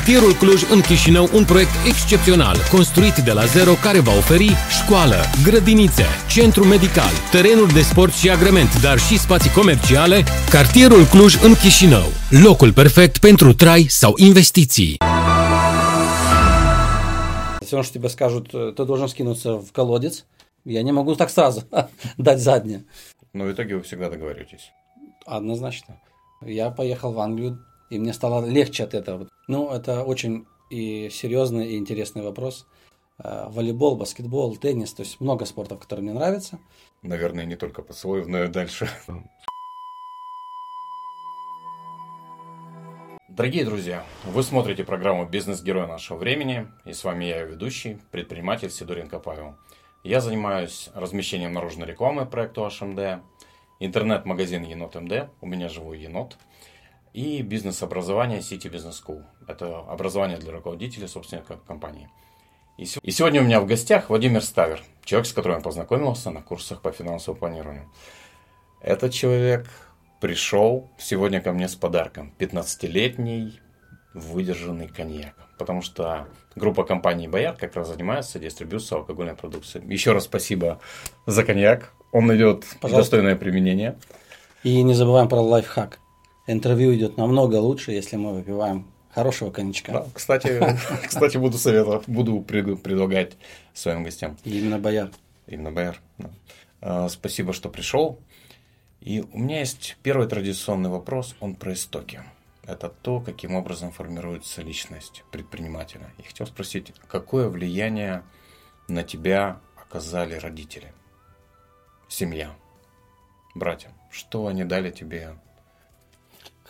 Cartierul Cluj în Chișinău un proiect excepțional, construit de la zero care va oferi școală, grădinițe, centru medical, terenuri de sport și agrement, dar și spații comerciale. Cartierul Cluj în Chișinău, locul perfect pentru trai sau investiții. Если он тебе скажут, ты должен скинуться в колодец, я не могу так сразу дать заднее. Но в итоге вы всегда договоритесь. Однозначно. Я поехал в Англию, и мне стало легче от этого. Ну, это очень и серьезный, и интересный вопрос. Э, волейбол, баскетбол, теннис, то есть много спортов, которые мне нравятся. Наверное, не только поцелуев, но и дальше. Дорогие друзья, вы смотрите программу «Бизнес-герой нашего времени», и с вами я, ведущий, предприниматель Сидоренко Павел. Я занимаюсь размещением наружной рекламы проекту HMD, интернет-магазин Енот МД, у меня живой енот, и бизнес-образование City Business School. Это образование для руководителей, собственников компании. И, сегодня у меня в гостях Владимир Ставер, человек, с которым я познакомился на курсах по финансовому планированию. Этот человек пришел сегодня ко мне с подарком. 15-летний выдержанный коньяк. Потому что группа компаний «Боярд» как раз занимается дистрибьюцией алкогольной продукции. Еще раз спасибо за коньяк. Он найдет Пожалуйста. достойное применение. И не забываем про лайфхак. Интервью идет намного лучше, если мы выпиваем хорошего коньячка. Да, кстати, кстати, буду советовать, буду предлагать своим гостям. Именно Бояр. Именно Бояр. Да. А, спасибо, что пришел. И у меня есть первый традиционный вопрос, он про истоки. Это то, каким образом формируется личность предпринимателя. И хотел спросить, какое влияние на тебя оказали родители, семья, братья? Что они дали тебе?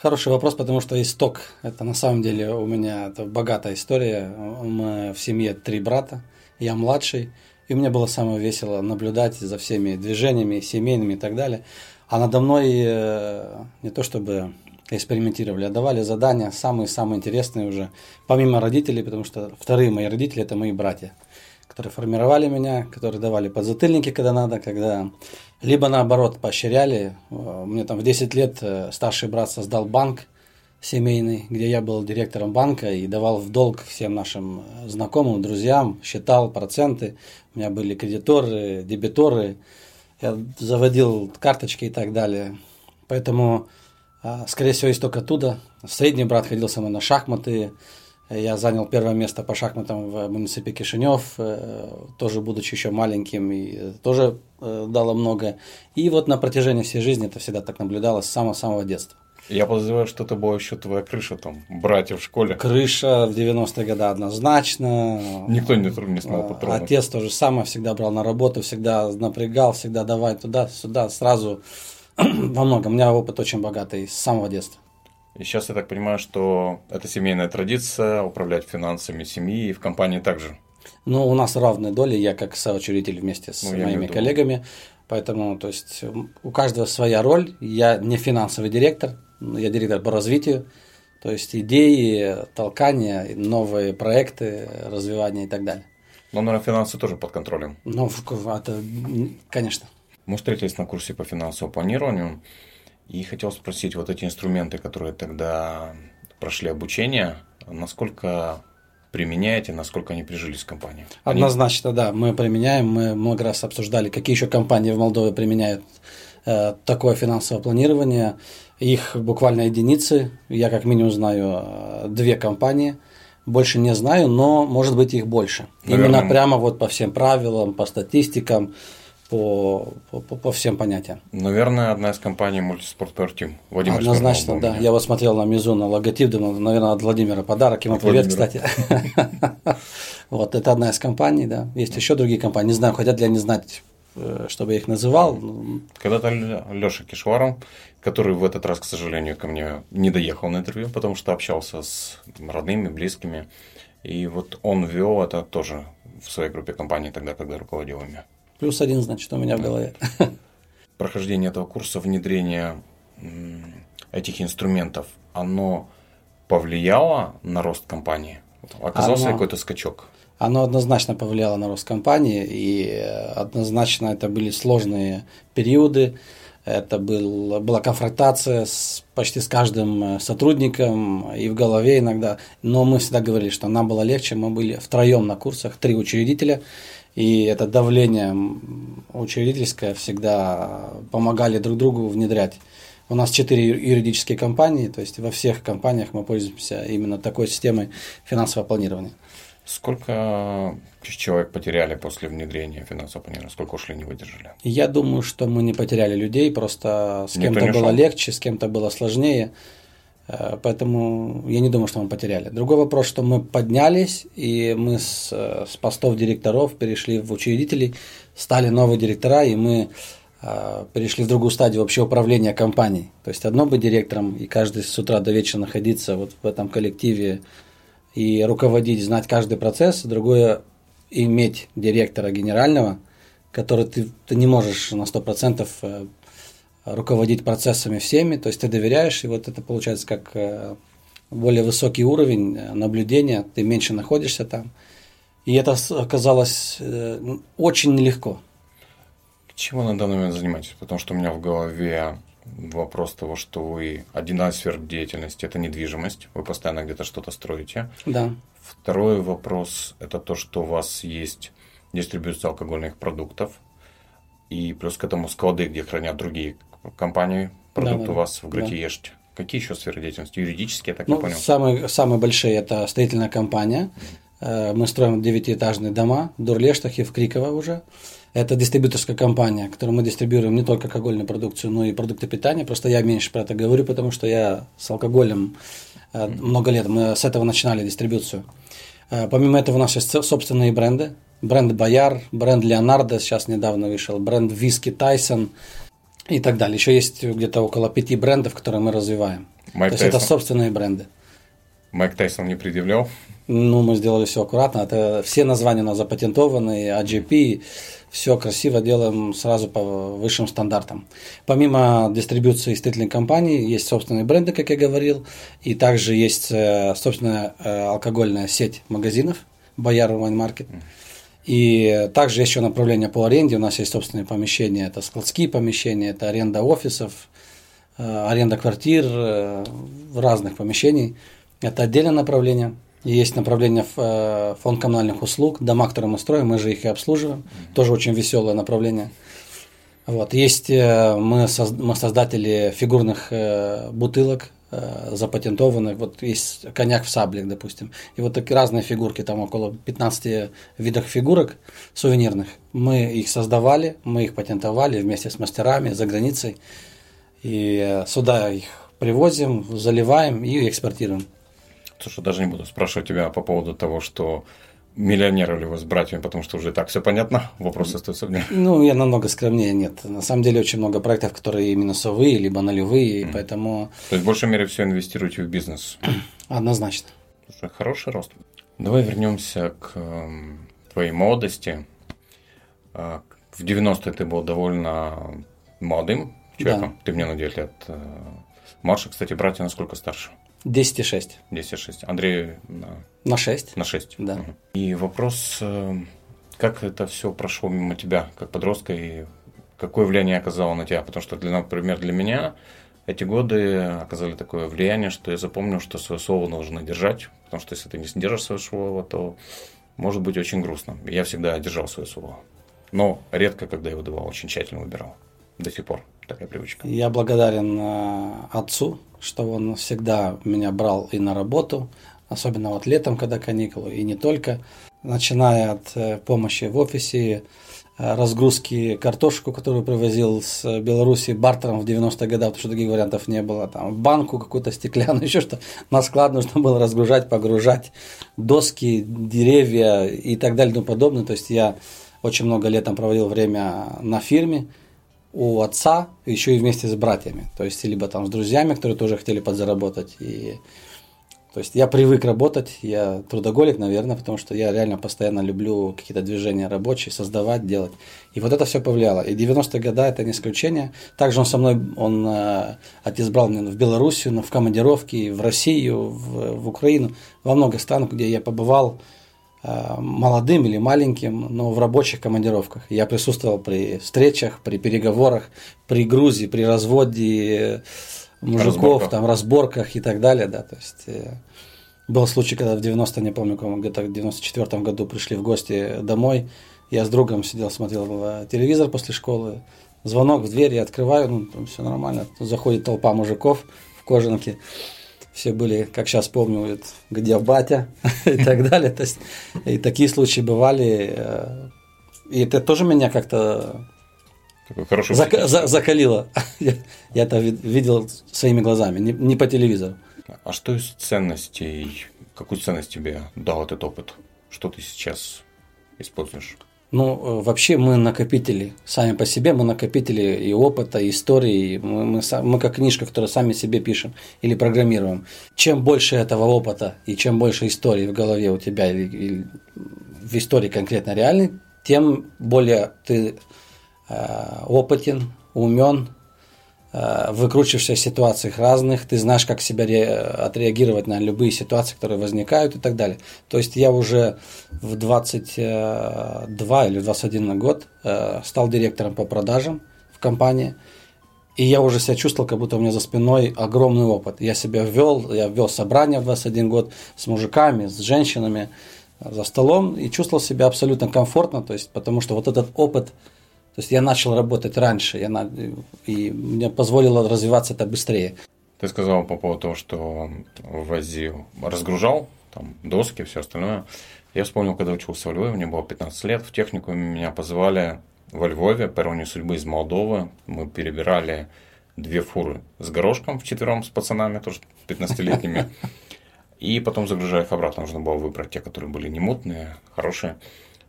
Хороший вопрос, потому что исток – это на самом деле у меня это богатая история. Мы в семье три брата, я младший, и мне было самое весело наблюдать за всеми движениями семейными и так далее. А надо мной э, не то чтобы экспериментировали, а давали задания самые-самые интересные уже, помимо родителей, потому что вторые мои родители – это мои братья, которые формировали меня, которые давали подзатыльники, когда надо, когда либо наоборот поощряли. Э, мне там в 10 лет э, старший брат создал банк семейный, где я был директором банка и давал в долг всем нашим знакомым, друзьям, считал проценты. У меня были кредиторы, дебиторы, я заводил карточки и так далее. Поэтому, скорее всего, исток оттуда. Средний брат ходил со мной на шахматы. Я занял первое место по шахматам в муниципе Кишинев, э, тоже будучи еще маленьким, и тоже э, дало много. И вот на протяжении всей жизни это всегда так наблюдалось с самого-самого детства. Я подозреваю, что это была еще твоя крыша, там, братья в школе. Крыша в 90-е годы однозначно. Никто не, не смог потронуть. Отец тоже самое, всегда брал на работу, всегда напрягал, всегда давай туда, сюда, сразу во многом. У меня опыт очень богатый с самого детства. И сейчас я так понимаю, что это семейная традиция управлять финансами семьи и в компании также. Ну, у нас равные доли, я как соучредитель вместе с ну, моими коллегами. Поэтому, то есть, у каждого своя роль. Я не финансовый директор, я директор по развитию, то есть идеи, толкания, новые проекты, развивания и так далее. Но, наверное, финансы тоже под контролем. Ну, это, конечно. Мы встретились на курсе по финансовому планированию, и хотел спросить, вот эти инструменты, которые тогда прошли обучение, насколько применяете, насколько они прижились в компании? Однозначно, они... да, мы применяем, мы много раз обсуждали, какие еще компании в Молдове применяют э, такое финансовое планирование. Их буквально единицы. Я как минимум знаю э, две компании. Больше не знаю, но может быть их больше. Наверное. Именно прямо вот по всем правилам, по статистикам, по, по, по всем понятиям. Наверное, одна из компаний Мультиспорт Team. Владимир Однозначно, да. Я вот смотрел на Мизуна логотип, думал, наверное, от Владимира подарок. Ему привет, кстати. Вот, это одна из компаний, да. Есть еще другие компании. Не знаю, хотят ли они знать, э, чтобы я их называл. Когда-то Леша Кишваров который в этот раз, к сожалению, ко мне не доехал на интервью, потому что общался с родными, близкими. И вот он вел это тоже в своей группе компаний тогда, когда руководил ими. Плюс один, значит, у меня в голове. Прохождение этого курса, внедрение этих инструментов, оно повлияло на рост компании? Оказался оно, какой-то скачок? Оно однозначно повлияло на рост компании, и однозначно это были сложные периоды, Это был, была конфронтация с, почти с каждым э, сотрудником и в голове иногда. Но мы всегда говорили, что нам было легче. Мы были втроем на курсах, три учредителя. И это давление учредительское всегда помогали друг другу внедрять. У нас четыре юридические компании, то есть во всех компаниях мы пользуемся именно такой системой финансового планирования. Сколько человек потеряли после внедрения финансового планирования? Сколько ушли, не выдержали? Я думаю, что мы не потеряли людей, просто с кем-то было легче, с кем-то было сложнее. Э, поэтому я не думаю, что мы потеряли. Другой вопрос, что мы поднялись, и мы с, э, с постов директоров перешли в учредителей, стали новые директора, и мы э, перешли в другую стадию вообще управления компанией. То есть одно быть директором и каждый с утра до вечера находиться вот в этом коллективе и руководить, знать каждый процесс, другое иметь директора генерального, который ты, ты не можешь на 100% э, руководить процессами всеми, то есть ты доверяешь, и вот это получается как э, более высокий уровень э, наблюдения, ты меньше находишься там. И это оказалось очень нелегко. Чем вы на данный момент занимаетесь? Потому что у меня в голове вопрос того, что вы один из сфер деятельности это недвижимость, вы постоянно где-то что-то строите. Да. Второй вопрос это то, что у вас есть дистрибьюция алкогольных продуктов и плюс к этому склады, где хранят другие компании продукты да, у вас в Гратиеште. Да. Какие еще сферы деятельности? Юридические, я так ну, не понял. Самые, самые большие это строительная компания. Mm-hmm. Мы строим девятиэтажные дома в Дурлештахе, в Криково уже. Это дистрибьюторская компания, которую мы дистрибьюируем не только алкогольную продукцию, но и продукты питания. Просто я меньше про это говорю, потому что я с алкоголем э, много лет. Мы с этого начинали дистрибуцию. Э, помимо этого у нас есть собственные бренды. Бренд Бояр, бренд Леонардо, сейчас недавно вышел, бренд Виски Тайсон и так далее. Еще есть где-то около пяти брендов, которые мы развиваем. Майк То есть это собственные бренды. Майк Тайсон не предъявлял? Ну, мы сделали все аккуратно. Это все названия у нас запатентованы, AGP, все красиво делаем сразу по высшим стандартам. Помимо дистрибуции строительной компании, есть собственные бренды, как я говорил, и также есть э, собственная э, алкогольная сеть магазинов Бояр Wine Market. И также есть еще направление по аренде. У нас есть собственные помещения, это складские помещения, это аренда офисов, э, аренда квартир, разных помещений. Это отдельное направление. Есть направление в э, фонд коммунальных услуг, дома, которые мы строим, мы же их и обслуживаем. Mm-hmm. Тоже очень веселое направление. Вот. Есть э, мы, мы создатели фигурных э, бутылок, запатентованных. Вот есть коньяк в саблик, допустим. И вот такие разные фигурки, там около 15 видов фигурок сувенирных. Мы их создавали, мы их патентовали вместе с мастерами за границей. И сюда их привозим, заливаем и экспортируем. Слушай, даже не буду спрашивать тебя по поводу того, что миллионеры ли вы с братьями, потому что уже так все понятно, вопросы остаются мне. Ну, я намного скромнее, нет. На самом деле очень много проектов, которые минусовые, либо нулевые, mm. поэтому... То есть, в большей мере все инвестируете в бизнес? Однозначно. Слушай, хороший рост. Давай вернемся к эм, твоей молодости. А, в 90-е ты был довольно молодым человеком. Да. Ты мне на 9 лет э, Марша, кстати, братья насколько старше? 10,6. 10,6. Андрей на... На 6. На 6. Да. Угу. И вопрос, э, как это все прошло мимо тебя, как подростка, и какое влияние оказало на тебя? Потому что, для, например, для меня эти годы оказали такое влияние, что я запомнил, что свое слово нужно держать, потому что если ты не держишь свое слово, то может быть очень грустно. Я всегда держал свое слово. Но редко, когда его давал, очень тщательно выбирал. До сих пор такая привычка. Я благодарен э, отцу, что он всегда меня брал и на работу, особенно вот летом, когда каникулы, и не только, начиная от э, помощи в офисе, э, разгрузки картошку, которую привозил с Беларуси бартером в 90-е годы, потому что других вариантов не было, там банку какую-то стеклянную, еще что на склад нужно было разгружать, погружать, доски, деревья и так далее и тому подобное. То есть я очень много летом проводил время на фирме, у отца, еще и вместе с братьями. То есть, либо там с друзьями, которые тоже хотели подзаработать. И, то есть, я привык работать, я трудоголик, наверное, потому что я реально постоянно люблю какие-то движения рабочие, создавать, делать. И вот это все повлияло. И 90-е годы это не исключение. Также он со мной, он, э, отец брал меня в Белоруссию, в командировки, в Россию, в, в Украину, во много стран, где я побывал, молодым или маленьким, но в рабочих командировках. Я присутствовал при встречах, при переговорах, при грузе, при разводе мужиков, разборках. там, разборках и так далее, да, то есть э, был случай, когда в 90, не помню, где-то в 94 году пришли в гости домой, я с другом сидел, смотрел э, телевизор после школы, звонок в дверь, я открываю, ну, там все нормально, заходит толпа мужиков в кожанке, все были, как сейчас помню, где батя и так далее, то есть и такие случаи бывали, э, и это тоже меня как-то Хорошо. Зак- за- закалило. я, я это видел своими глазами, не, не по телевизору. А что из ценностей, какую ценность тебе дал этот опыт? Что ты сейчас используешь? Ну, э, вообще мы накопители, сами по себе мы накопители и опыта, и истории, мы, мы, мы как книжка, которую сами себе пишем или программируем. Чем больше этого опыта и чем больше истории в голове у тебя или, или в истории конкретно реальной, тем более ты Э, опытен, умен, выкручиваешься в ситуациях разных, ты знаешь, как себя отреагировать на любые ситуации, которые возникают и так далее. То есть я уже в 22 или 21 год э, стал директором по продажам в компании, и я уже себя чувствовал, как будто у меня за спиной огромный опыт. Я себя ввел, я ввел собрания в 21 год с мужиками, с женщинами за столом и чувствовал себя абсолютно комфортно, то есть, потому что вот этот опыт – то есть я начал работать раньше, я на... и мне позволило развиваться это быстрее. Ты сказал по поводу того, что возил, разгружал там доски, все остальное. Я вспомнил, когда учился во Львове, мне было 15 лет, в технику меня позвали во Львове, по судьбы из Молдовы. Мы перебирали две фуры с горошком в четвером с пацанами, тоже 15-летними. И потом, загружая их обратно, нужно было выбрать те, которые были не мутные, хорошие.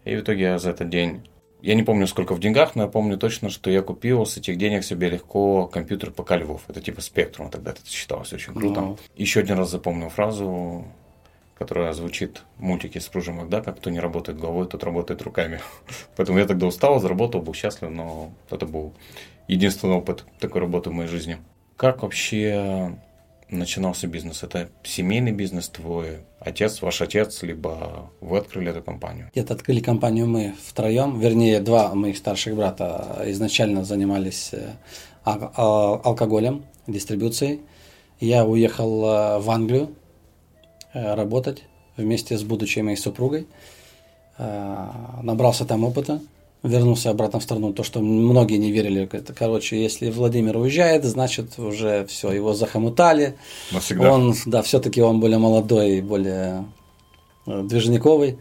И в итоге я за этот день я не помню, сколько в деньгах, но я помню точно, что я купил с этих денег себе легко компьютер ПК Львов. Это типа спектрум, тогда это считалось очень круто. Ну. Еще один раз запомнил фразу, которая звучит в мультике с Пружем Макдака, кто не работает головой, тот работает руками. Поэтому я тогда устал, заработал, был счастлив, но это был единственный опыт такой работы в моей жизни. Как вообще начинался бизнес? Это семейный бизнес твой, отец, ваш отец, либо вы открыли эту компанию? Нет, открыли компанию мы втроем, вернее, два моих старших брата изначально занимались э, алкоголем, дистрибуцией. Я уехал э, в Англию э, работать вместе с будущей моей супругой. Набрался там опыта, вернулся обратно в страну. То, что многие не верили. Это, короче, если Владимир уезжает, значит уже все, его захомутали. Навсегда. Он, да, все-таки он более молодой, более э, движниковый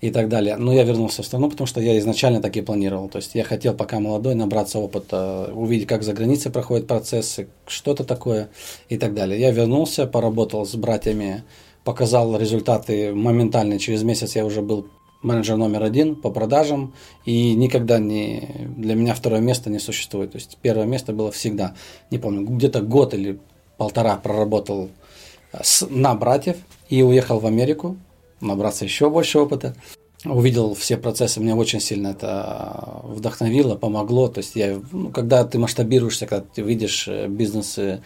и так далее. Но я вернулся в страну, потому что я изначально так и планировал. То есть я хотел, пока молодой, набраться опыта, увидеть, как за границей проходят процессы, что-то такое и так далее. Я вернулся, поработал с братьями, показал результаты моментально. Через месяц я уже был менеджер номер один по продажам, и никогда не для меня второе место не существует. То есть первое место было всегда. Не помню, где-то год или полтора проработал с, на братьев и уехал в Америку, набраться еще больше опыта. Увидел все процессы, мне очень сильно это вдохновило, помогло. То есть я, ну, когда ты масштабируешься, когда ты видишь э, бизнесы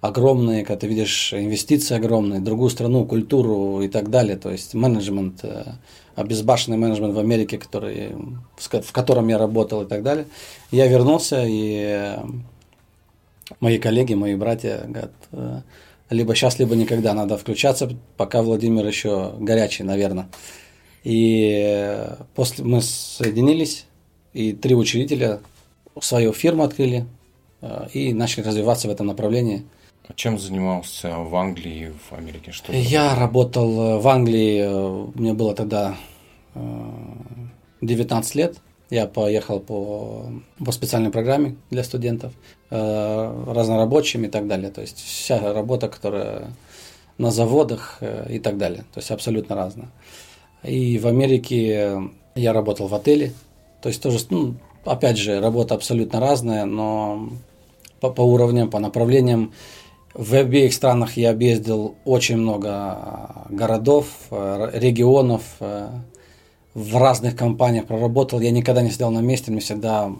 огромные, когда ты видишь инвестиции огромные, другую страну, культуру и так далее, то есть менеджмент, э, обезбашенный менеджмент в Америке, который, в котором я работал и так далее. Я вернулся, и э, мои коллеги, мои братья говорят, э, либо сейчас, либо никогда надо включаться, пока Владимир еще горячий, наверное. И после мы соединились, и три учредителя свою фирму открыли и начали развиваться в этом направлении – чем занимался в Англии в Америке? Что Я работал э, в Англии, э, мне было тогда 19 э, лет. Я поехал по, по специальной программе для студентов, разнорабочим и так далее. То есть вся работа, которая на заводах и так далее. То есть абсолютно разная. И в Америке я работал в отеле. То есть тоже, ну, опять же, работа абсолютно разная, но по, по уровням, по направлениям в обеих странах я объездил очень много а, городов, э, регионов, э, в разных компаниях проработал. Я никогда не сидел на месте, мы всегда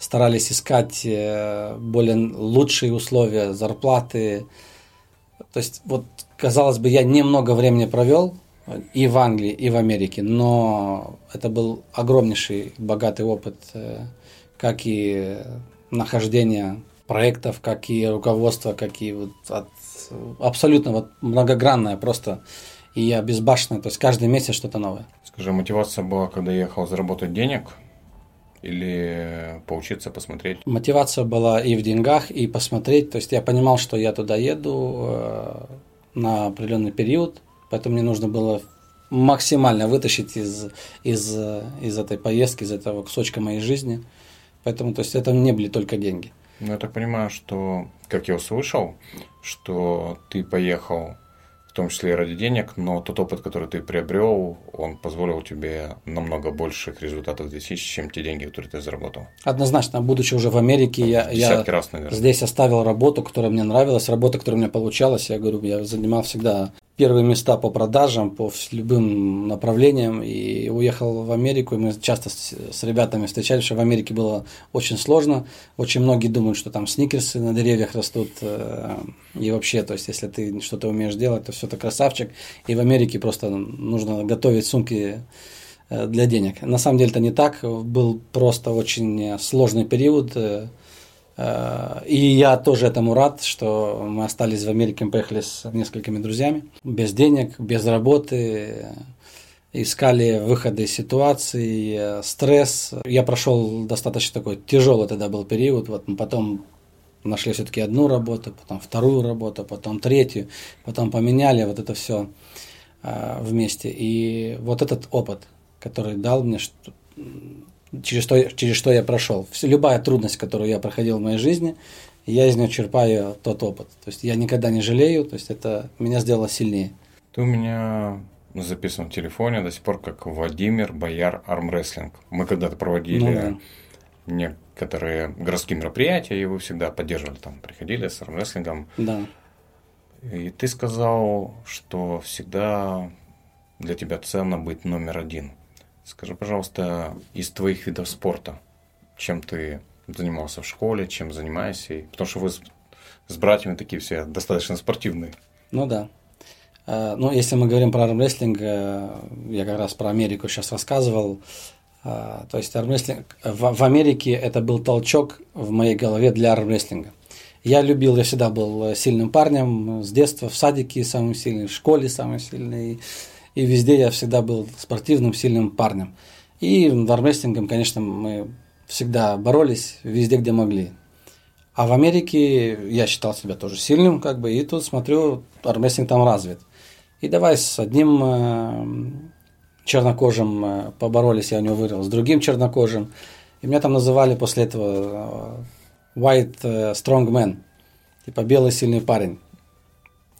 старались искать э, более лучшие условия, зарплаты. То есть, вот, казалось бы, я немного времени провел и в Англии, и в Америке, но это был огромнейший, богатый опыт, как и нахождение проектов, как и руководство, как и вот от, абсолютно вот многогранное просто. И я безбашенный, то есть каждый месяц что-то новое. Скажи, мотивация была, когда ехал заработать денег или поучиться, посмотреть? Мотивация была и в деньгах, и посмотреть. То есть я понимал, что я туда еду э, на определенный период, поэтому мне нужно было максимально вытащить из, из, из этой поездки, из этого кусочка моей жизни. Поэтому, то есть, это не были только деньги. Ну, я так понимаю, что, как я услышал, что ты поехал в том числе и ради денег, но тот опыт, который ты приобрел, он позволил тебе намного больших результатов достичь, чем те деньги, которые ты заработал. Однозначно, будучи уже в Америке, я, я раз, здесь оставил работу, которая мне нравилась, работа, которая у меня получалась. Я говорю, я занимал всегда первые места по продажам, по любым направлениям, и уехал в Америку, и мы часто с, с ребятами встречались, что в Америке было очень сложно, очень многие думают, что там сникерсы на деревьях растут, э, и вообще, то есть, если ты что-то умеешь делать, то все ты красавчик, и в Америке просто нужно готовить сумки э, для денег. На самом деле это не так, был просто очень сложный период, Э, и я тоже этому рад, что мы остались в Америке, мы поехали с несколькими друзьями, без денег, без работы, искали выходы из ситуации, стресс. Я прошел достаточно такой тяжелый тогда был период, вот потом нашли все-таки одну работу, потом вторую работу, потом третью, потом поменяли вот это все э, вместе. И вот этот опыт, который дал мне, что через что, через что я прошел. Любая трудность, которую я проходил в моей жизни, я из нее черпаю тот опыт. То есть я никогда не жалею, то есть это меня сделало сильнее. Ты у меня записан в телефоне до сих пор как Владимир Бояр Армрестлинг. Мы когда-то проводили ну, да. некоторые городские мероприятия, и вы всегда поддерживали там, приходили с армрестлингом. Да. И ты сказал, что всегда для тебя ценно быть номер один. Скажи, пожалуйста, из твоих видов спорта, чем ты занимался в школе, чем занимаешься? Потому что вы с, с братьями такие все достаточно спортивные. Ну да. А, ну, если мы говорим про армрестлинг, э, я как раз про Америку сейчас рассказывал. А, то есть армрестлинг в, Америке это был толчок в моей голове для армрестлинга. Я любил, я всегда был сильным парнем с детства, в садике самым сильный, в школе самый сильный и везде я всегда был спортивным, сильным парнем. И армрестлингом, конечно, мы всегда боролись везде, где могли. А в Америке я считал себя тоже сильным, как бы, и тут смотрю, армрестлинг там развит. И давай с одним э, чернокожим э, поборолись, я у него выиграл, с другим чернокожим. И меня там называли после этого э, White Strong Man, типа белый сильный парень.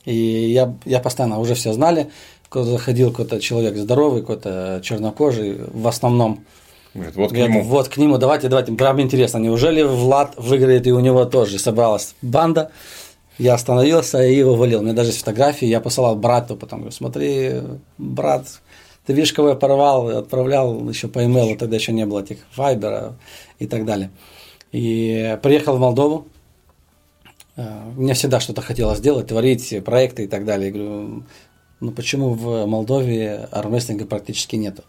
И я, я постоянно, уже все знали, заходил какой-то человек здоровый, какой-то чернокожий, в основном. Говорит, вот говорит, к нему. Вот к нему, давайте, давайте. Прям интересно, неужели Влад выиграет, и у него тоже собралась банда. Я остановился и его валил. У меня даже есть фотографии, я посылал брату, потом говорю, смотри, брат, ты видишь, кого я порвал, отправлял еще по имейлу, тогда еще не было этих вайбера и так далее. И приехал в Молдову, э, мне всегда что-то хотелось сделать, творить проекты и так далее. Я говорю, ну почему в Молдове армрестлинга практически нету?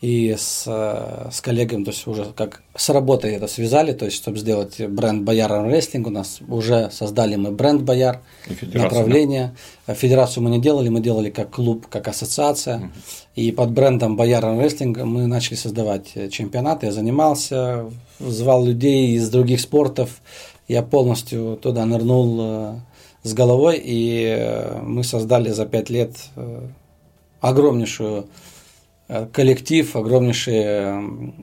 И с, с коллегами, то есть уже как с работой это связали, то есть чтобы сделать бренд Бояр Армрестлинг, у нас уже создали мы бренд Бояр, направление. Да? Федерацию мы не делали, мы делали как клуб, как ассоциация. Угу. И под брендом Бояр Армрестлинг мы начали создавать чемпионаты. Я занимался, звал людей из других спортов. Я полностью туда нырнул э, с головой, и э, мы создали за пять лет э, огромнейшую э, коллектив, огромнейшую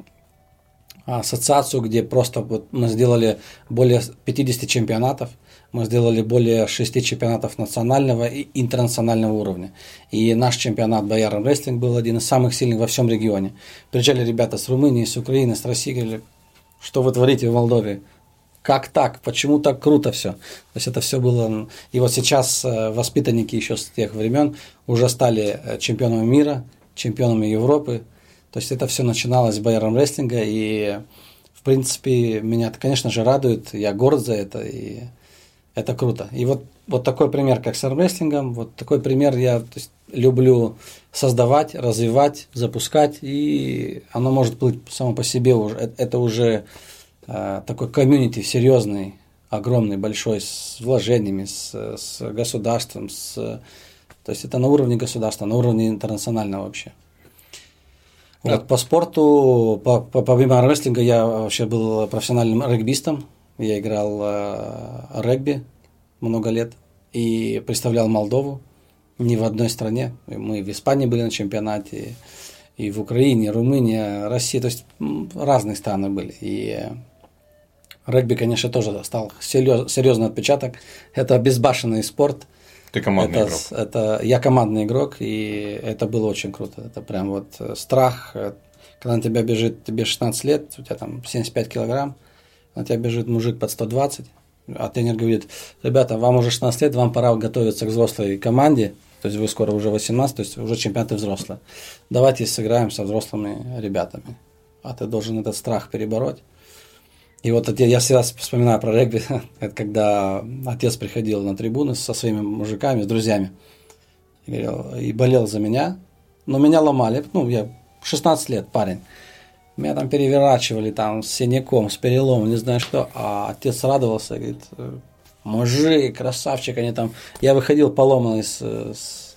ассоциацию, где просто вот мы сделали более 50 чемпионатов, мы сделали более 6 чемпионатов национального и интернационального уровня. И наш чемпионат Бояром Рестлинг был один из самых сильных во всем регионе. Приезжали ребята с Румынии, с Украины, с России, говорили, что вы творите в Молдове? Как так, почему так круто все. То есть это все было... И вот сейчас э, воспитанники еще с тех времен уже стали э, чемпионами мира, чемпионами Европы. То есть это все начиналось с Байером рестлинга, и в принципе меня это, конечно же, радует, я горд за это, и это круто. И вот вот такой пример, как с армрестлингом, вот такой пример я то есть, люблю создавать, развивать, запускать, и оно может быть само по себе уже, э, это уже такой комьюнити серьезный, огромный, большой, с вложениями, с, с государством, с, то есть это на уровне государства, на уровне интернационального вообще. Да. Вот по спорту, по, по, помимо рестлинга, я вообще был профессиональным регбистом. Я играл э, регби много лет и представлял Молдову не в одной стране. Мы в Испании были на чемпионате, и в Украине, и Румынии, России, то есть разные страны были. И регби, конечно, тоже стал серьез, серьезный отпечаток. Это безбашенный спорт. Ты командный это, игрок. Это, я командный игрок, и это было очень круто. Это прям вот э, страх, э, когда на тебя бежит, тебе 16 лет, у тебя там 75 килограмм, на тебя бежит мужик под 120, а тренер говорит, ребята, вам уже 16 лет, вам пора готовиться к взрослой команде, то есть вы скоро уже 18, то есть уже чемпионаты взрослые. Давайте сыграем со взрослыми ребятами. А ты должен этот страх перебороть. И вот я всегда вспоминаю про регби, это когда отец приходил на трибуны со своими мужиками, с друзьями, и, и болел за меня, но меня ломали, ну, я 16 лет парень, меня там переворачивали там с синяком, с переломом, не знаю что, а отец радовался, говорит, мужик, красавчик, они там, я выходил поломанный с, с,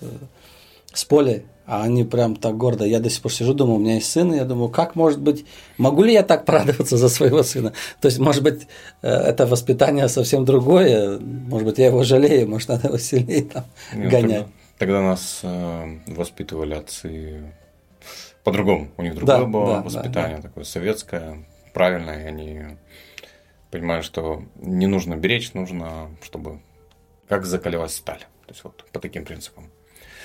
с поля, а они прям так гордо. Я до сих пор сижу, думаю, у меня есть сын, и я думаю, как может быть, могу ли я так порадоваться за своего сына? То есть, может быть, э, это воспитание совсем другое, может быть, я его жалею, может, надо его сильнее там Нет, гонять. Тогда, тогда нас э, воспитывали отцы по-другому, у них другое да, было да, воспитание, да, да. такое советское, правильное, и они понимают, что не нужно беречь, нужно, чтобы как закалилась сталь. То есть вот по таким принципам.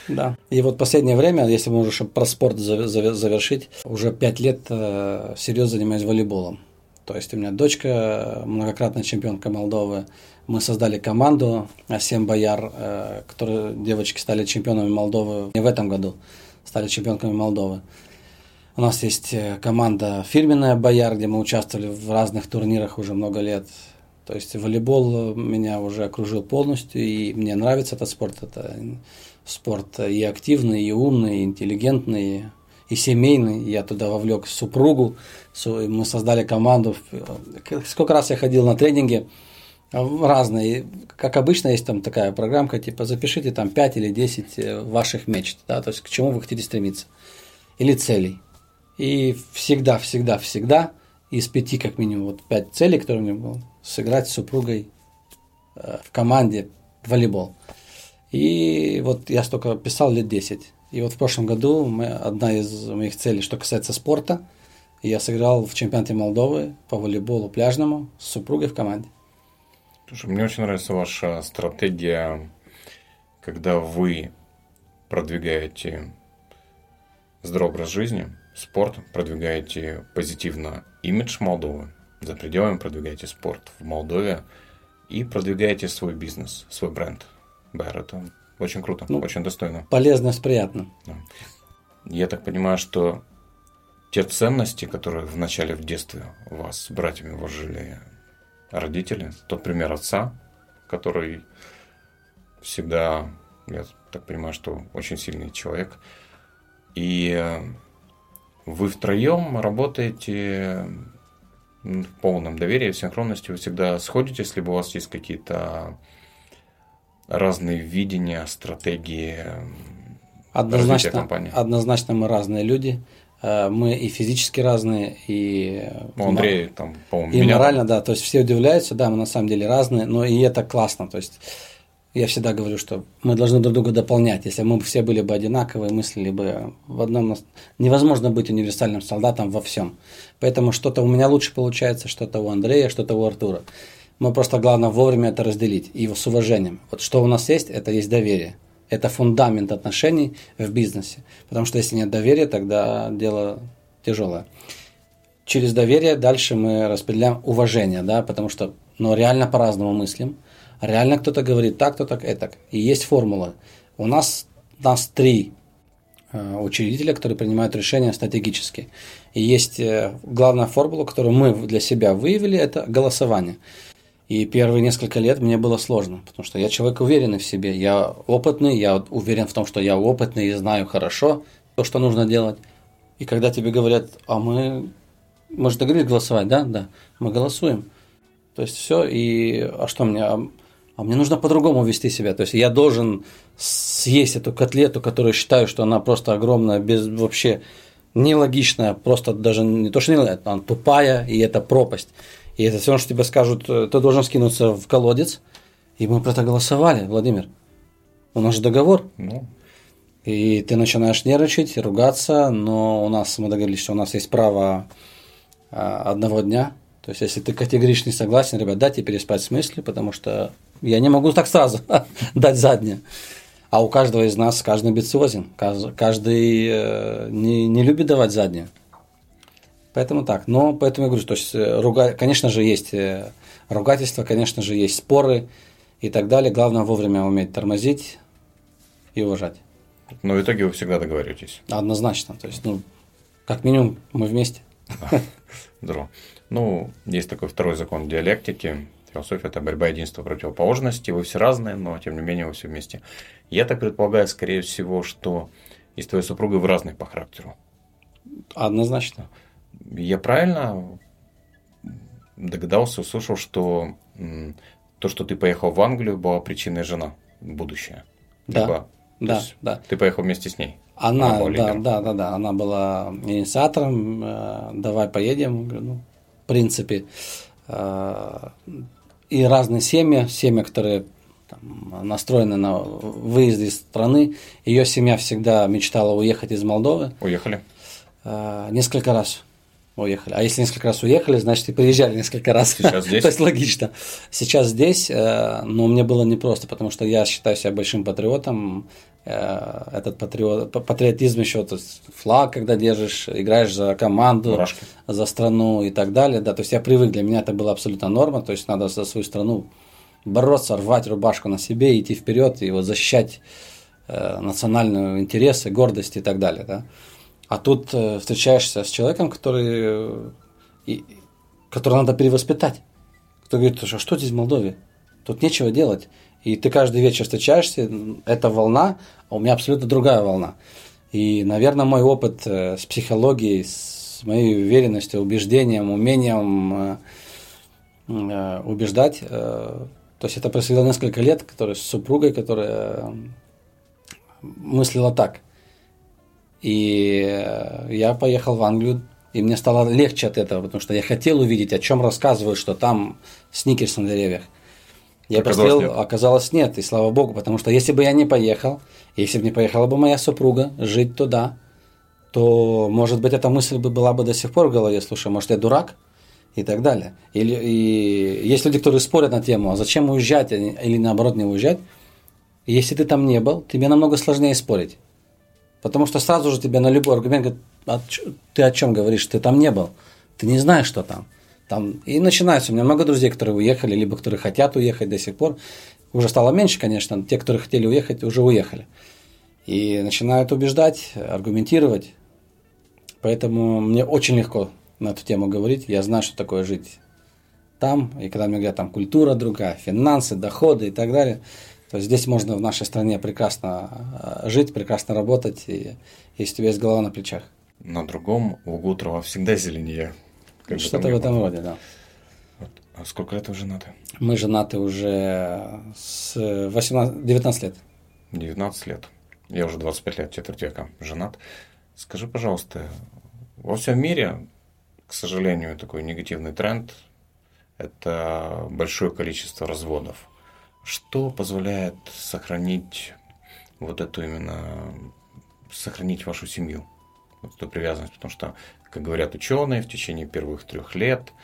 Да. И вот последнее время, если мы уже про спорт завершить, уже пять лет э, серьезно занимаюсь волейболом. То есть у меня дочка, многократная чемпионка Молдовы. Мы создали команду «Семь бояр», э, которые девочки стали чемпионами Молдовы не в этом году, стали чемпионками Молдовы. У нас есть э, команда фирменная «Бояр», где мы участвовали в разных турнирах уже много лет. То есть волейбол меня уже окружил полностью, и мне нравится этот спорт. Это спорт и активный, и умный, и интеллигентный, и семейный. Я туда вовлек супругу, мы создали команду. Сколько раз я ходил на тренинги, разные. Как обычно, есть там такая программка, типа запишите там 5 или 10 э, ваших мечт, да, то есть к чему вы хотите стремиться, или целей. И всегда, всегда, всегда из пяти, как минимум, вот пять целей, которые у меня было, сыграть с супругой э, в команде волейбол. И вот я столько писал лет 10. И вот в прошлом году мы, одна из моих целей, что касается спорта, я сыграл в чемпионате Молдовы по волейболу пляжному с супругой в команде. Слушай, мне очень нравится ваша стратегия, когда вы продвигаете здоровый образ жизни, спорт, продвигаете позитивно имидж Молдовы, за пределами продвигаете спорт в Молдове и продвигаете свой бизнес, свой бренд – Это очень круто, ну, очень достойно. Полезно. Да. Я так понимаю, что те ценности, которые в начале в детстве у вас с братьями вложили родители, тот пример отца, который всегда, я так понимаю, что очень сильный человек, и вы втроем работаете в полном доверии, в синхронности, вы всегда сходитесь, либо у вас есть какие-то разные видения, стратегии однозначно, компании? Однозначно мы разные люди. Э, мы и физически разные, и, ну, Андрей, там, по-моему, и меня морально, да. То есть все удивляются, да, мы на самом деле разные, но и это классно. То есть я всегда говорю, что мы должны друг друга дополнять. Если мы все были бы одинаковые, мыслили бы в одном... Невозможно быть универсальным солдатом во всем. Поэтому что-то у меня лучше получается, что-то у Андрея, что-то у Артура. Мы просто главное вовремя это разделить и с уважением. Вот что у нас есть, это есть доверие. Это фундамент отношений в бизнесе. Потому что если нет доверия, тогда дело тяжелое. Через доверие дальше мы распределяем уважение, да, потому что ну, реально по-разному мыслим. Реально кто-то говорит так, кто-то так. И есть формула. У нас, нас три э, учредителя, которые принимают решения стратегически. И есть э, главная формула, которую мы для себя выявили, это голосование. И первые несколько лет мне было сложно, потому что я человек уверенный в себе, я опытный, я уверен в том, что я опытный и знаю хорошо то, что нужно делать. И когда тебе говорят, а мы, мы же договорились голосовать, да, да, мы голосуем. То есть все, и а что мне, а, а мне нужно по-другому вести себя. То есть я должен съесть эту котлету, которую считаю, что она просто огромная, без вообще нелогичная, просто даже не то, что не она тупая, и это пропасть. И это все, что тебе скажут, э, ты должен скинуться в колодец. И мы про это голосовали, Владимир. У нас же договор. Ну. И ты начинаешь нервничать, ругаться, но у нас, мы договорились, что у нас есть право а, одного дня. То есть, если ты категорически не согласен, ребят, дайте переспать с мыслью, потому что я не могу так сразу дать заднее. А у каждого из нас каждый амбициозен, каждый э, не, не любит давать заднее. Поэтому так. Но поэтому я говорю, то есть, э, руга... конечно же, есть э, ругательства, конечно же, есть споры и так далее. Главное вовремя уметь тормозить и уважать. Но в итоге вы всегда договоритесь. Однозначно. То есть, ну, как минимум, мы вместе. Здорово. Ну, есть такой второй закон диалектики. Философия – это борьба единства противоположности. Вы все разные, но тем не менее вы все вместе. Я так предполагаю, скорее всего, что и с твоей супругой вы разные по характеру. Однозначно. Я правильно догадался, услышал, что то, что ты поехал в Англию, была причиной жена будущее. Да. Либо, да, да. Ты поехал вместе с ней. Она, она да, да, да, да, она была инициатором. Э, давай поедем. Ну, в принципе, э, и разные семьи, семьи, которые там, настроены на выезд из страны. Ее семья всегда мечтала уехать из Молдовы. Уехали? Э, несколько раз уехали. А если несколько раз уехали, значит и приезжали несколько раз. Сейчас здесь? То есть логично. Сейчас здесь, э, но мне было непросто, потому что я считаю себя большим патриотом. Э, этот патриот, патриотизм еще, то есть флаг, когда держишь, играешь за команду, Мурашки. за страну и так далее. Да, то есть я привык, для меня это была абсолютно норма, то есть надо за свою страну бороться, рвать рубашку на себе, идти вперед и вот защищать э, национальные интересы, гордость и так далее. Да. А тут э, встречаешься с человеком, который, и, который надо перевоспитать. Кто говорит, что, что здесь в Молдове? Тут нечего делать. И ты каждый вечер встречаешься, это волна, а у меня абсолютно другая волна. И, наверное, мой опыт э, с психологией, с моей уверенностью, убеждением, умением э, э, убеждать, э, то есть это происходило несколько лет, который, с супругой, которая мыслила так – и э, я поехал в Англию, и мне стало легче от этого, потому что я хотел увидеть, о чем рассказывают, что там сникерс на деревьях. Я оказалось посмотрел, нет. оказалось нет, и слава богу, потому что если бы я не поехал, если бы не поехала бы моя супруга жить туда, то, может быть, эта мысль бы была бы до сих пор в голове, слушай, может, я дурак? И так далее. Или, и есть люди, которые спорят на тему, а зачем уезжать или наоборот не уезжать. Если ты там не был, тебе намного сложнее спорить. Потому что сразу же тебе на любой аргумент говорят, а ты о чем говоришь, ты там не был, ты не знаешь, что там. там. И начинается, у меня много друзей, которые уехали, либо которые хотят уехать до сих пор. Уже стало меньше, конечно, те, которые хотели уехать, уже уехали. И начинают убеждать, аргументировать. Поэтому мне очень легко на эту тему говорить. Я знаю, что такое жить там. И когда мне говорят, там культура другая, финансы, доходы и так далее – то есть здесь можно в нашей стране прекрасно э, жить, прекрасно работать, и если у тебя есть голова на плечах. На другом лугу трава всегда зеленее. Что-то в этом роде, да. А сколько лет вы женаты? Мы женаты уже с 18, 19 лет. 19 лет. Я уже 25 лет, четверть века женат. Скажи, пожалуйста, во всем мире, к сожалению, такой негативный тренд – это большое количество разводов. Что позволяет сохранить вот эту именно, сохранить вашу семью, вот эту привязанность? Потому что, как говорят ученые, в течение первых трех лет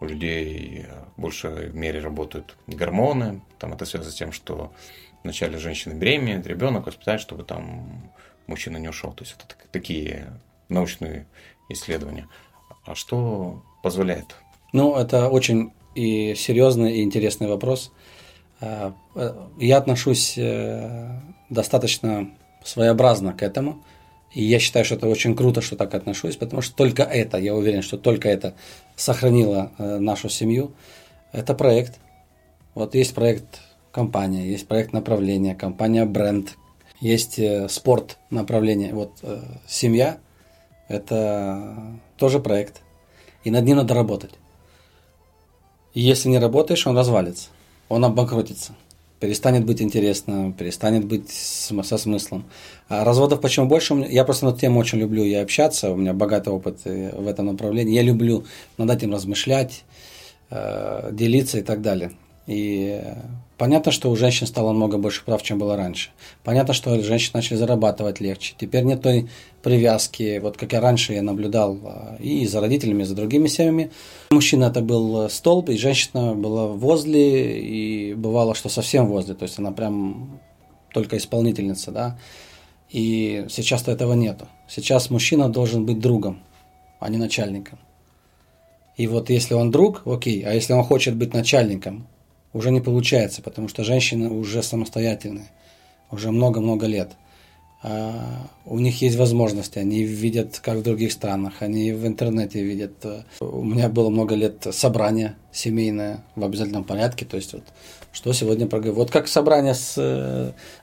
у людей в большей мере работают гормоны. Там это связано с тем, что вначале женщина беременеет, ребенок воспитает, чтобы там мужчина не ушел. То есть это такие научные исследования. А что позволяет? Ну, это очень и серьезный и интересный вопрос. Э, я отношусь э, достаточно своеобразно к этому. И я считаю, что это очень круто, что так отношусь, потому что только это, я уверен, что только это сохранило э, нашу семью. Это проект. Вот есть проект компания, есть проект направления, компания бренд, есть спорт направление. Вот семья – это тоже проект, и над ним надо работать. И если не работаешь, он развалится, он обанкротится – перестанет быть интересно, перестанет быть со смыслом. А разводов почему больше? Я просто на эту тему очень люблю и общаться, у меня богатый опыт э, в этом направлении. Я люблю над этим размышлять, э, делиться и так далее. И понятно, что у женщин стало много больше прав, чем было раньше. Понятно, что женщины начали зарабатывать легче. Теперь нет той привязки, вот как я раньше я наблюдал а, и за родителями, и за другими семьями. Мужчина это был столб, и женщина была возле, и бывало, что совсем возле. То есть она прям только исполнительница, да. И сейчас-то этого нету. Сейчас мужчина должен быть другом, а не начальником. И вот если он друг, окей, а если он хочет быть начальником, уже не получается, потому что женщины уже самостоятельные, уже много-много лет. А у них есть возможности, они видят, как в других странах, они в интернете видят. У меня было много лет собрание семейное в обязательном порядке, то есть вот что сегодня проговорим. Вот как собрание с,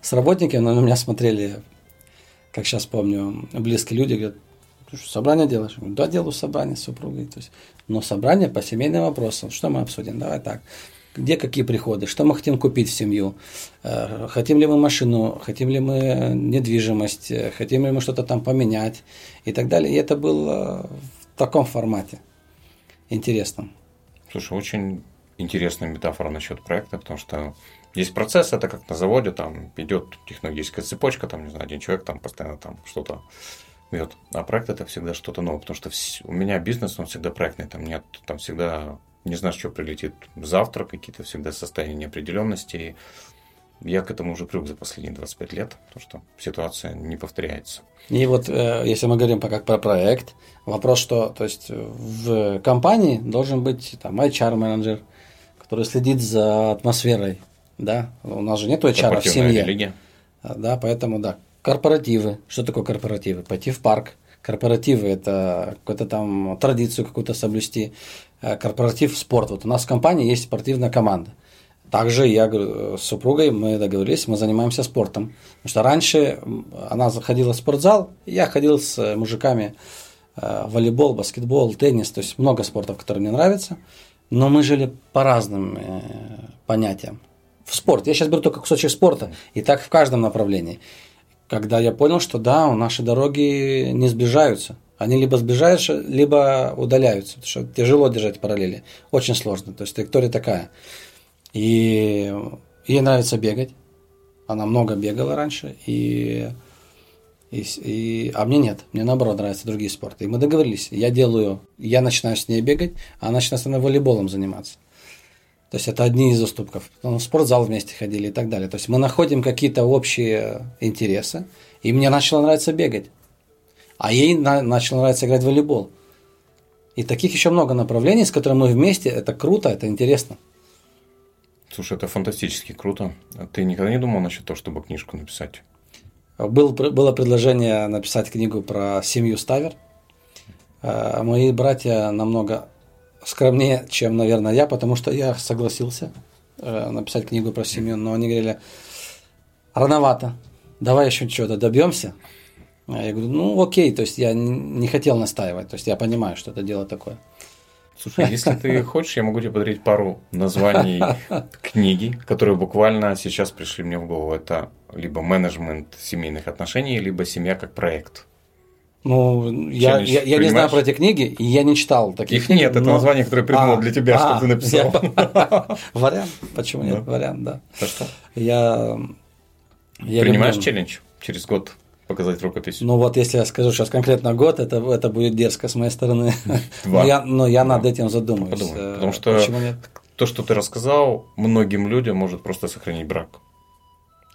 с работниками, на меня смотрели, как сейчас помню, близкие люди, говорят, ты что, собрание делаешь? Я говорю, да, делаю собрание с супругой. То есть, но собрание по семейным вопросам. Что мы обсудим? Давай так где какие приходы, что мы хотим купить в семью, э, хотим ли мы машину, хотим ли мы недвижимость, э, хотим ли мы что-то там поменять и так далее. И это было в таком формате интересном. Слушай, очень интересная метафора насчет проекта, потому что есть процесс, это как на заводе, там идет технологическая цепочка, там, не знаю, один человек там постоянно там что-то бьет. А проект это всегда что-то новое, потому что у меня бизнес, он всегда проектный, там нет, там всегда не знаешь, что прилетит завтра, какие-то всегда состояния неопределенности. Я к этому уже привык за последние 25 лет, потому что ситуация не повторяется. И вот э, если мы говорим как про проект, вопрос, что то есть в компании должен быть там HR-менеджер, который следит за атмосферой, да, у нас же нет HR в семье. Религия. Да, поэтому да, корпоративы. Что такое корпоративы? Пойти в парк, корпоративы – это какую-то там традицию какую-то соблюсти, корпоратив спорт. Вот у нас в компании есть спортивная команда. Также я с супругой мы договорились, мы занимаемся спортом. Потому что раньше она заходила в спортзал, я ходил с мужиками э, волейбол, баскетбол, теннис, то есть много спортов, которые мне нравятся. Но мы жили по разным э, понятиям. В спорт. Я сейчас беру только кусочек спорта, и так в каждом направлении когда я понял, что да, наши дороги не сближаются. Они либо сближаются, либо удаляются. Потому что тяжело держать параллели. Очень сложно. То есть траектория такая. И ей нравится бегать. Она много бегала раньше. И, и, и, а мне нет. Мне наоборот нравятся другие спорты. И мы договорились. Я делаю, я начинаю с ней бегать, а она начинает с мной волейболом заниматься. То есть это одни из уступков. Потом в спортзал вместе ходили и так далее. То есть мы находим какие-то общие интересы. И мне начало нравиться бегать. А ей на, начало нравиться играть в волейбол. И таких еще много направлений, с которыми мы вместе. Это круто, это интересно. Слушай, это фантастически круто. Ты никогда не думал насчет того, чтобы книжку написать? Был, было предложение написать книгу про семью Ставер. А мои братья намного скромнее, чем, наверное, я, потому что я согласился э, написать книгу про семью, но они говорили, рановато, давай еще чего-то добьемся. А я говорю, ну окей, то есть я не хотел настаивать, то есть я понимаю, что это дело такое. Слушай, если ты хочешь, я могу тебе подарить пару названий книги, которые буквально сейчас пришли мне в голову. Это либо менеджмент семейных отношений, либо семья как проект. Ну, я, я, я не знаю про эти книги, и я не читал таких Их книг. нет, но... это название, которое придумал а, для тебя, а, что ты написал. Вариант, почему нет? Вариант, да. Я, я Принимаешь челлендж через год показать рукопись? Ну вот, если я скажу сейчас конкретно год, это, это будет дерзко с моей стороны. Два. но я, но я над этим задумаюсь. Подумай, э, потому что то, что ты рассказал, многим людям может просто сохранить брак.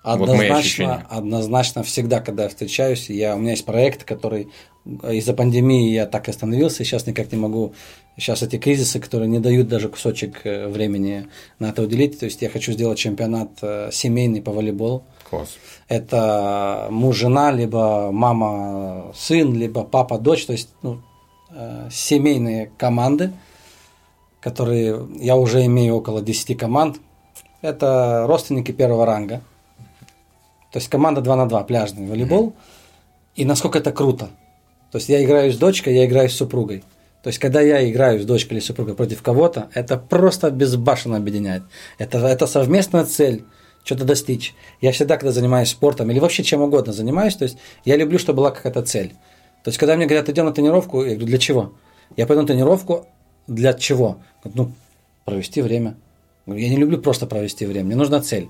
Однозначно, вот однозначно всегда, когда я встречаюсь, я, у меня есть проект, который из-за пандемии я так и остановился, сейчас никак не могу, сейчас эти кризисы, которые не дают даже кусочек э, времени на это уделить, то есть я хочу сделать чемпионат э, семейный по волейболу. Класс. Это муж-жена, либо мама-сын, либо папа-дочь, то есть ну, э, семейные команды, которые, я уже имею около 10 команд, это родственники первого ранга. То есть команда 2 на 2, пляжный волейбол. И насколько это круто. То есть я играю с дочкой, я играю с супругой. То есть, когда я играю с дочкой или супругой против кого-то, это просто безбашенно объединяет. Это, это совместная цель что-то достичь. Я всегда, когда занимаюсь спортом или вообще чем угодно занимаюсь, то есть я люблю, чтобы была какая-то цель. То есть, когда мне говорят, идем на тренировку, я говорю, для чего? Я пойду на тренировку для чего? Ну, провести время. Я не люблю просто провести время, мне нужна цель.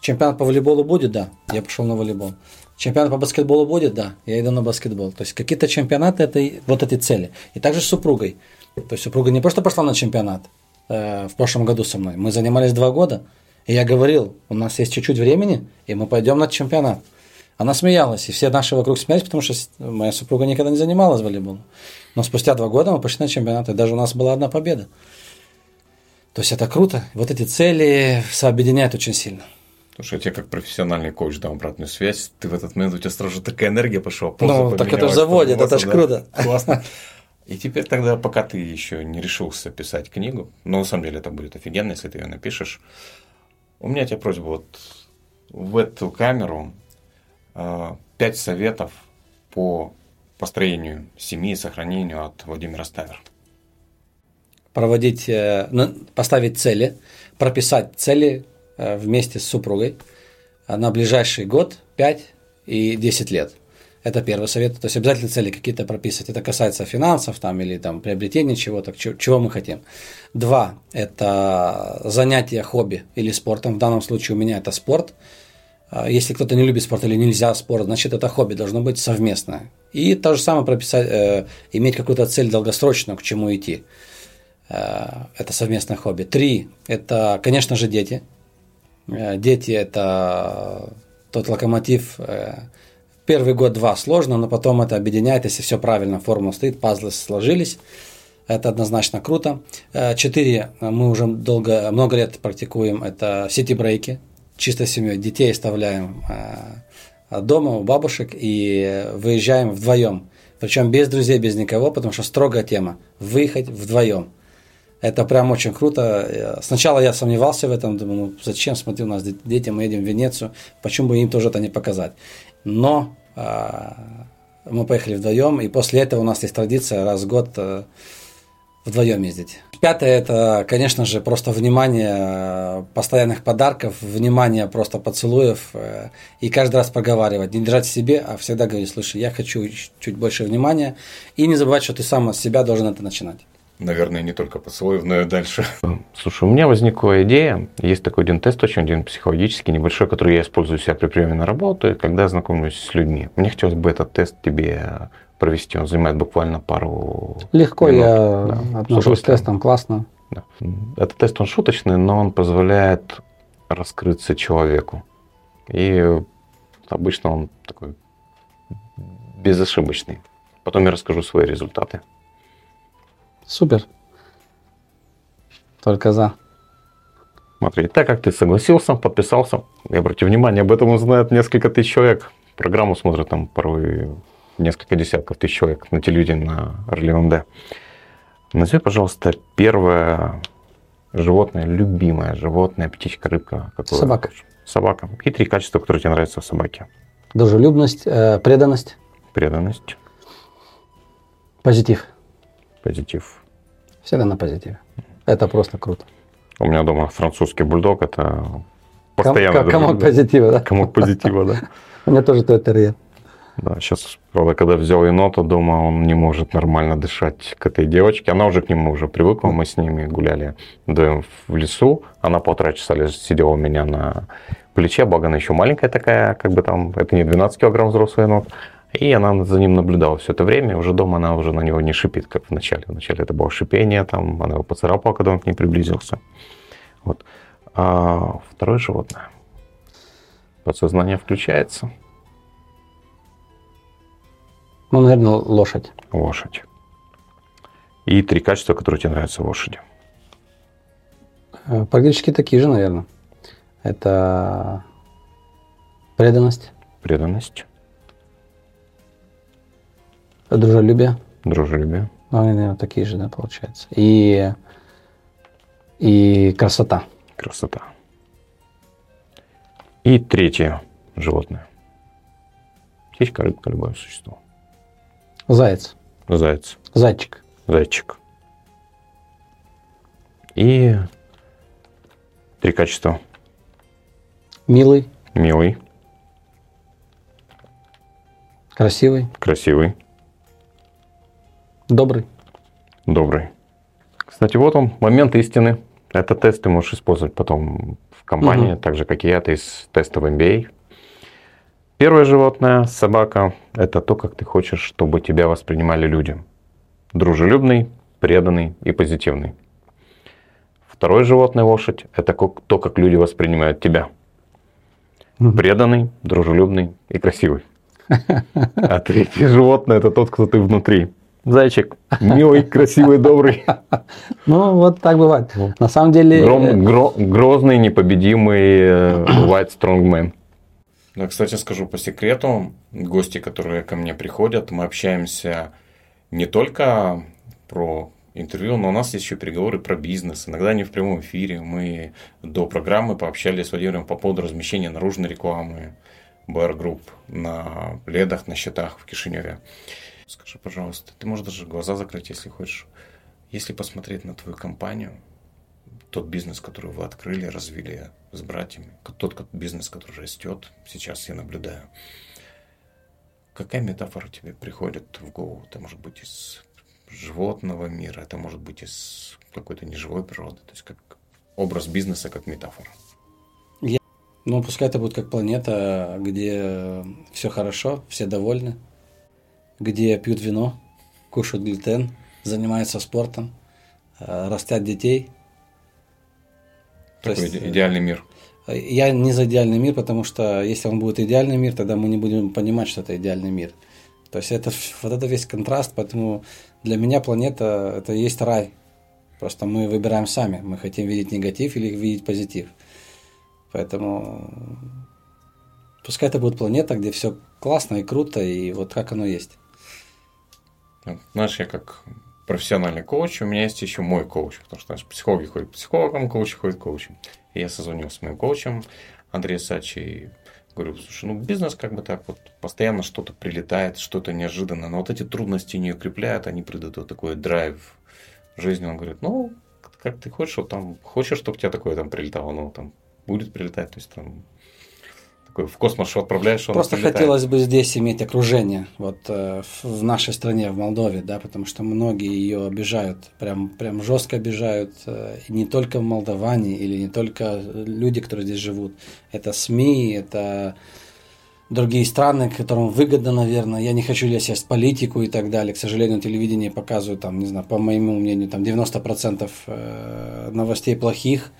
Чемпионат по волейболу будет, да, я пошел на волейбол. Чемпионат по баскетболу будет, да, я иду на баскетбол. То есть какие-то чемпионаты это вот эти цели. И также с супругой. То есть супруга не просто пошла на чемпионат э, в прошлом году со мной. Мы занимались два года. И я говорил, у нас есть чуть-чуть времени, и мы пойдем на чемпионат. Она смеялась, и все наши вокруг смеялись, потому что моя супруга никогда не занималась волейболом. Но спустя два года мы пошли на чемпионат, и даже у нас была одна победа. То есть это круто. Вот эти цели объединяют очень сильно. Слушай, я тебе как профессиональный коуч дам обратную связь. Ты в этот момент, у тебя сразу такая энергия пошла. Ну, так это же заводит, это же да? круто. Классно. И теперь тогда, пока ты еще не решился писать книгу, но на самом деле это будет офигенно, если ты ее напишешь, у меня тебе просьба вот в эту камеру э, пять советов по построению семьи и сохранению от Владимира Ставер. Проводить, э, поставить цели, прописать цели э, вместе с супругой на ближайший год, 5 и 10 лет. Это первый совет. То есть обязательно цели какие-то прописывать. Это касается финансов там, или там, приобретения чего-то, чего мы хотим. Два – это занятие хобби или спортом. В данном случае у меня это спорт. А если кто-то не любит спорт или нельзя спорт, значит это хобби должно быть совместное. И то же самое прописать, э, иметь какую-то цель долгосрочную, к чему идти. Э, это совместное хобби. Три – это, конечно же, дети. Э, дети – это тот локомотив, э, Первый год-два сложно, но потом это объединяет, если все правильно, формула стоит, пазлы сложились. Это однозначно круто. Э, четыре, мы уже долго, много лет практикуем, это сити-брейки. Чисто семьей детей оставляем э, дома у бабушек и выезжаем вдвоем. Причем без друзей, без никого, потому что строгая тема. Выехать вдвоем. Это прям очень круто. Э, сначала я сомневался в этом, думаю, ну зачем, смотри, у нас дети, мы едем в Венецию, почему бы им тоже это не показать. Но мы поехали вдвоем, и после этого у нас есть традиция раз в год э, вдвоем ездить. Пятое – это, конечно же, просто внимание э, постоянных подарков, внимание просто поцелуев, э, и каждый раз проговаривать, не держать в себе, а всегда говорить, слушай, я хочу чуть больше внимания, и не забывать, что ты сам от себя должен это начинать. Наверное, не только поцелуев, но и дальше. Слушай, у меня возникла идея. Есть такой один тест, очень один психологический, небольшой, который я использую себя при приеме на работу, когда знакомлюсь с людьми. Мне хотелось бы этот тест тебе провести. Он занимает буквально пару Легко минут. я да. отношусь к тестам, классно. Да. Этот тест, он шуточный, но он позволяет раскрыться человеку. И обычно он такой безошибочный. Потом я расскажу свои результаты. Супер. Только за. Смотри, так как ты согласился, подписался, и обрати внимание, об этом узнает несколько тысяч человек. Программу смотрят там порой несколько десятков тысяч человек на телевидении на Орлином Д. Назови, пожалуйста, первое животное, любимое животное, птичка, рыбка. Какое? Собака. Собака. И три качества, которые тебе нравятся в собаке. Дружелюбность, э, преданность. Преданность. Позитив. Позитив. Всегда на позитиве. Это просто круто. У меня дома французский бульдог, это постоянно... Ком, комок позитива, да? Комок позитива, да. У меня тоже той Да, сейчас, правда, когда взял енота дома, он не может нормально дышать к этой девочке. Она уже к нему уже привыкла, мы с ними гуляли вдвоем в лесу. Она полтора часа сидела у меня на плече, благо она еще маленькая такая, как бы там, это не 12 килограмм взрослый енот. И она за ним наблюдала все это время. Уже дома она уже на него не шипит, как в начале. Вначале это было шипение, там она его поцарапала, когда он к ней приблизился. Вот. А второе животное. Подсознание включается. Ну, наверное, лошадь. Лошадь. И три качества, которые тебе нравятся в лошади. Э, практически такие же, наверное. Это преданность. Преданность. Дружелюбие. Дружелюбие. Ну, они, наверное, такие же, да, получается. И, и красота. Красота. И третье животное. Птичка, рыбка, любое существо. Заяц. Заяц, Зайчик. зайчик. И три качества. Милый, Милый, красивый, красивый, добрый. добрый. Кстати, вот он, момент истины. Это тест ты можешь использовать потом в компании, Мгм. так же, как и я, ты из теста в MBA. Первое животное, собака, это то, как ты хочешь, чтобы тебя воспринимали люди. Дружелюбный, преданный и позитивный. Второе животное, лошадь, это то, как люди воспринимают тебя. Мгм. Преданный, дружелюбный и красивый. А третье животное, это тот, кто ты внутри. Зайчик, милый, красивый, добрый. Ну, вот так бывает. На самом деле... Гром- э, гро- грозный, непобедимый э, white strongman. Да, кстати, скажу по секрету, гости, которые ко мне приходят, мы общаемся не только про интервью, но у нас есть еще переговоры про бизнес. Иногда не в прямом эфире. Мы до программы пообщались с Владимиром по поводу размещения наружной рекламы Bear Group на ледах, на счетах в Кишиневе. Скажи, пожалуйста, ты можешь даже глаза закрыть, если хочешь. Если посмотреть на твою компанию, тот бизнес, который вы открыли, развили с братьями, тот бизнес, который растет, сейчас я наблюдаю. Какая метафора тебе приходит в голову? Это может быть из животного мира, это может быть из какой-то неживой природы, то есть как образ бизнеса как метафора. Ну, пускай это будет как планета, где все хорошо, все довольны, где пьют вино, кушают глютен, занимаются спортом, э, растят детей. То Такой есть, иде- э, идеальный мир. Я не за идеальный мир, потому что если он будет идеальный мир, тогда мы не будем понимать, что это идеальный мир. То есть это вот это весь контраст, поэтому для меня планета это и есть рай. Просто мы выбираем сами, мы хотим видеть негатив или видеть позитив. Поэтому пускай это будет планета, где все классно и круто, и вот как оно есть. Знаешь, я как профессиональный коуч, у меня есть еще мой коуч, потому что знаешь, психологи ходят к психологам, коучи ходят к коучам. И я созвонился с моим коучем Андреем Сачи и говорю, слушай, ну бизнес как бы так вот, постоянно что-то прилетает, что-то неожиданно, но вот эти трудности не укрепляют, они придают вот такой драйв в жизни. Он говорит, ну, как ты хочешь, вот там, хочешь, чтобы тебя такое там прилетало, ну, там, будет прилетать, то есть там в космос отправляешь, он Просто прилетает. хотелось бы здесь иметь окружение, вот э, в- в нашей стране, в Молдове, да, потому что многие ее обижают, прям, прям жестко обижают, э, и не только молдаване или не только люди, которые здесь живут, это СМИ, это другие страны, которым выгодно, наверное. Я не хочу лезть в политику и так далее. К сожалению, телевидение показывает, там, не знаю, по моему мнению, там 90% э, новостей плохих.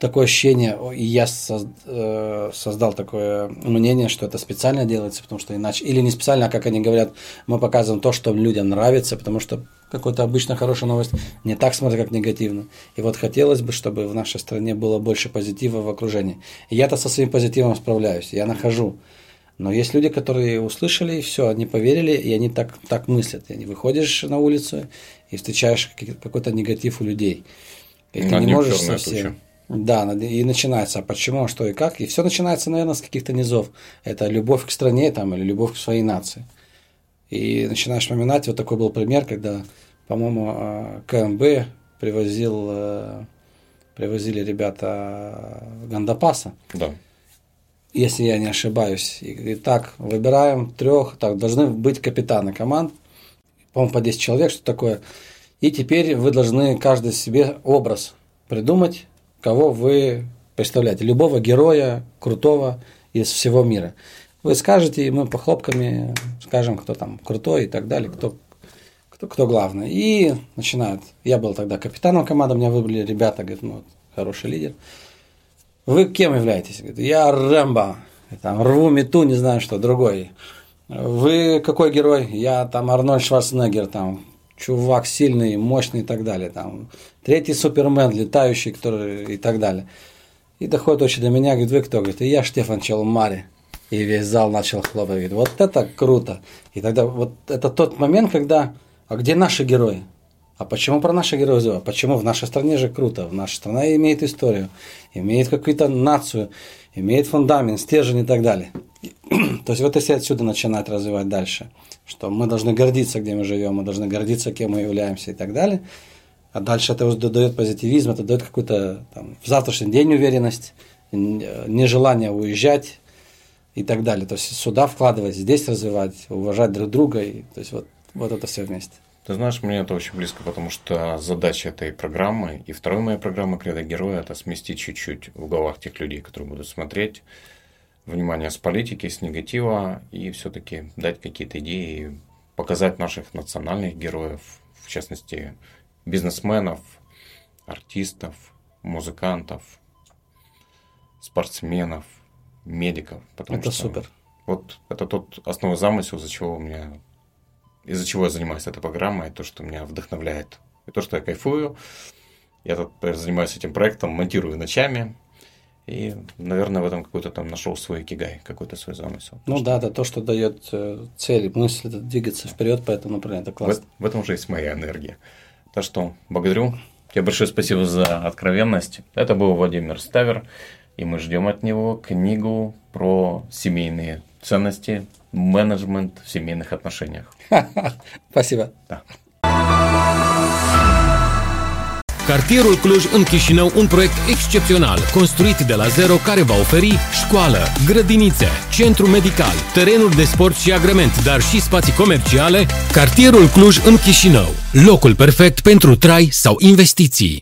Такое ощущение, и я э, создал такое мнение, что это специально делается, потому что иначе, или не специально, а как они говорят, мы показываем то, что людям нравится, потому что какой-то обычно хорошая новость не так смотрят, как негативно. И вот хотелось бы, чтобы в нашей стране было больше позитива в окружении. И я-то со своим позитивом справляюсь, я нахожу. Но есть люди, которые услышали, и все, они поверили, и они так, так мыслят. И не выходишь на улицу и встречаешь какой-то негатив у людей. И ты Над не ним можешь совсем. туча. Да, и начинается, а почему, а что и как. И все начинается, наверное, с каких-то низов. Это любовь к стране там, или любовь к своей нации. И начинаешь вспоминать, вот такой был пример, когда, по-моему, э, КМБ привозил, э, привозили ребята Гандапаса Да. если я не ошибаюсь. И так, выбираем трех, так, должны быть капитаны команд, по-моему, по 10 человек, что такое. И теперь вы должны каждый себе образ придумать, кого вы представляете. Любого героя, крутого из всего мира. Вы скажете, и мы по хлопками скажем, кто там крутой и так далее, кто, кто, кто главный. И начинают. Я был тогда капитаном команды, меня выбрали ребята, говорят, ну, хороший лидер. Вы кем являетесь? Говорит, я Рэмбо. Там, рву мету, не знаю что, другой. Вы какой герой? Я там Арнольд Шварценеггер, там, чувак сильный, мощный и так далее. Там, третий Супермен, летающий, который и так далее. И доходит очень до меня, говорит, вы кто? Говорит, и я Штефан Челмари. И весь зал начал хлопать. Говорит, вот это круто. И тогда вот это тот момент, когда, а где наши герои? А почему про наших героев забывают? Почему в нашей стране же круто? В наша страна имеет историю, имеет какую-то нацию. имеет фундамент, стержень и так далее. То есть вот если отсюда начинать развивать дальше, что мы должны гордиться, где мы живем, мы должны гордиться, кем мы являемся и так далее, а дальше это дает позитивизм, это дает какую-то в завтрашний день уверенность, нежелание уезжать и так далее. То есть сюда вкладывать, здесь развивать, уважать друг друга, и, то есть вот, вот это все вместе. Ты знаешь, мне это очень близко, потому что задача этой программы и второй моей программы «Кредо героя» – это сместить чуть-чуть в головах тех людей, которые будут смотреть, внимание с политики, с негатива, и все-таки дать какие-то идеи, показать наших национальных героев, в частности, бизнесменов, артистов, музыкантов, спортсменов, медиков. Потому это что супер. Вот это тот основной замысел, из-за чего у меня из-за чего я занимаюсь этой программой, то, что меня вдохновляет, и то, что я кайфую. Я тут занимаюсь этим проектом, монтирую ночами, и, наверное, в этом какой-то там нашел свой кигай, какой-то свой замысел. Ну да, это то, что дает э, цель, мысль двигаться вперед, поэтому, например, это классно. В, в этом же есть моя энергия. Так что благодарю. Тебе большое спасибо за откровенность. Это был Владимир Ставер, и мы ждем от него книгу про семейные ценности, менеджмент в семейных отношениях. Спасибо. Da. Cartierul Cluj în Chișinău, un proiect excepțional, construit de la zero care va oferi școală, grădinițe, centru medical, terenuri de sport și agrement, dar și spații comerciale. Cartierul Cluj în Chișinău, locul perfect pentru trai sau investiții.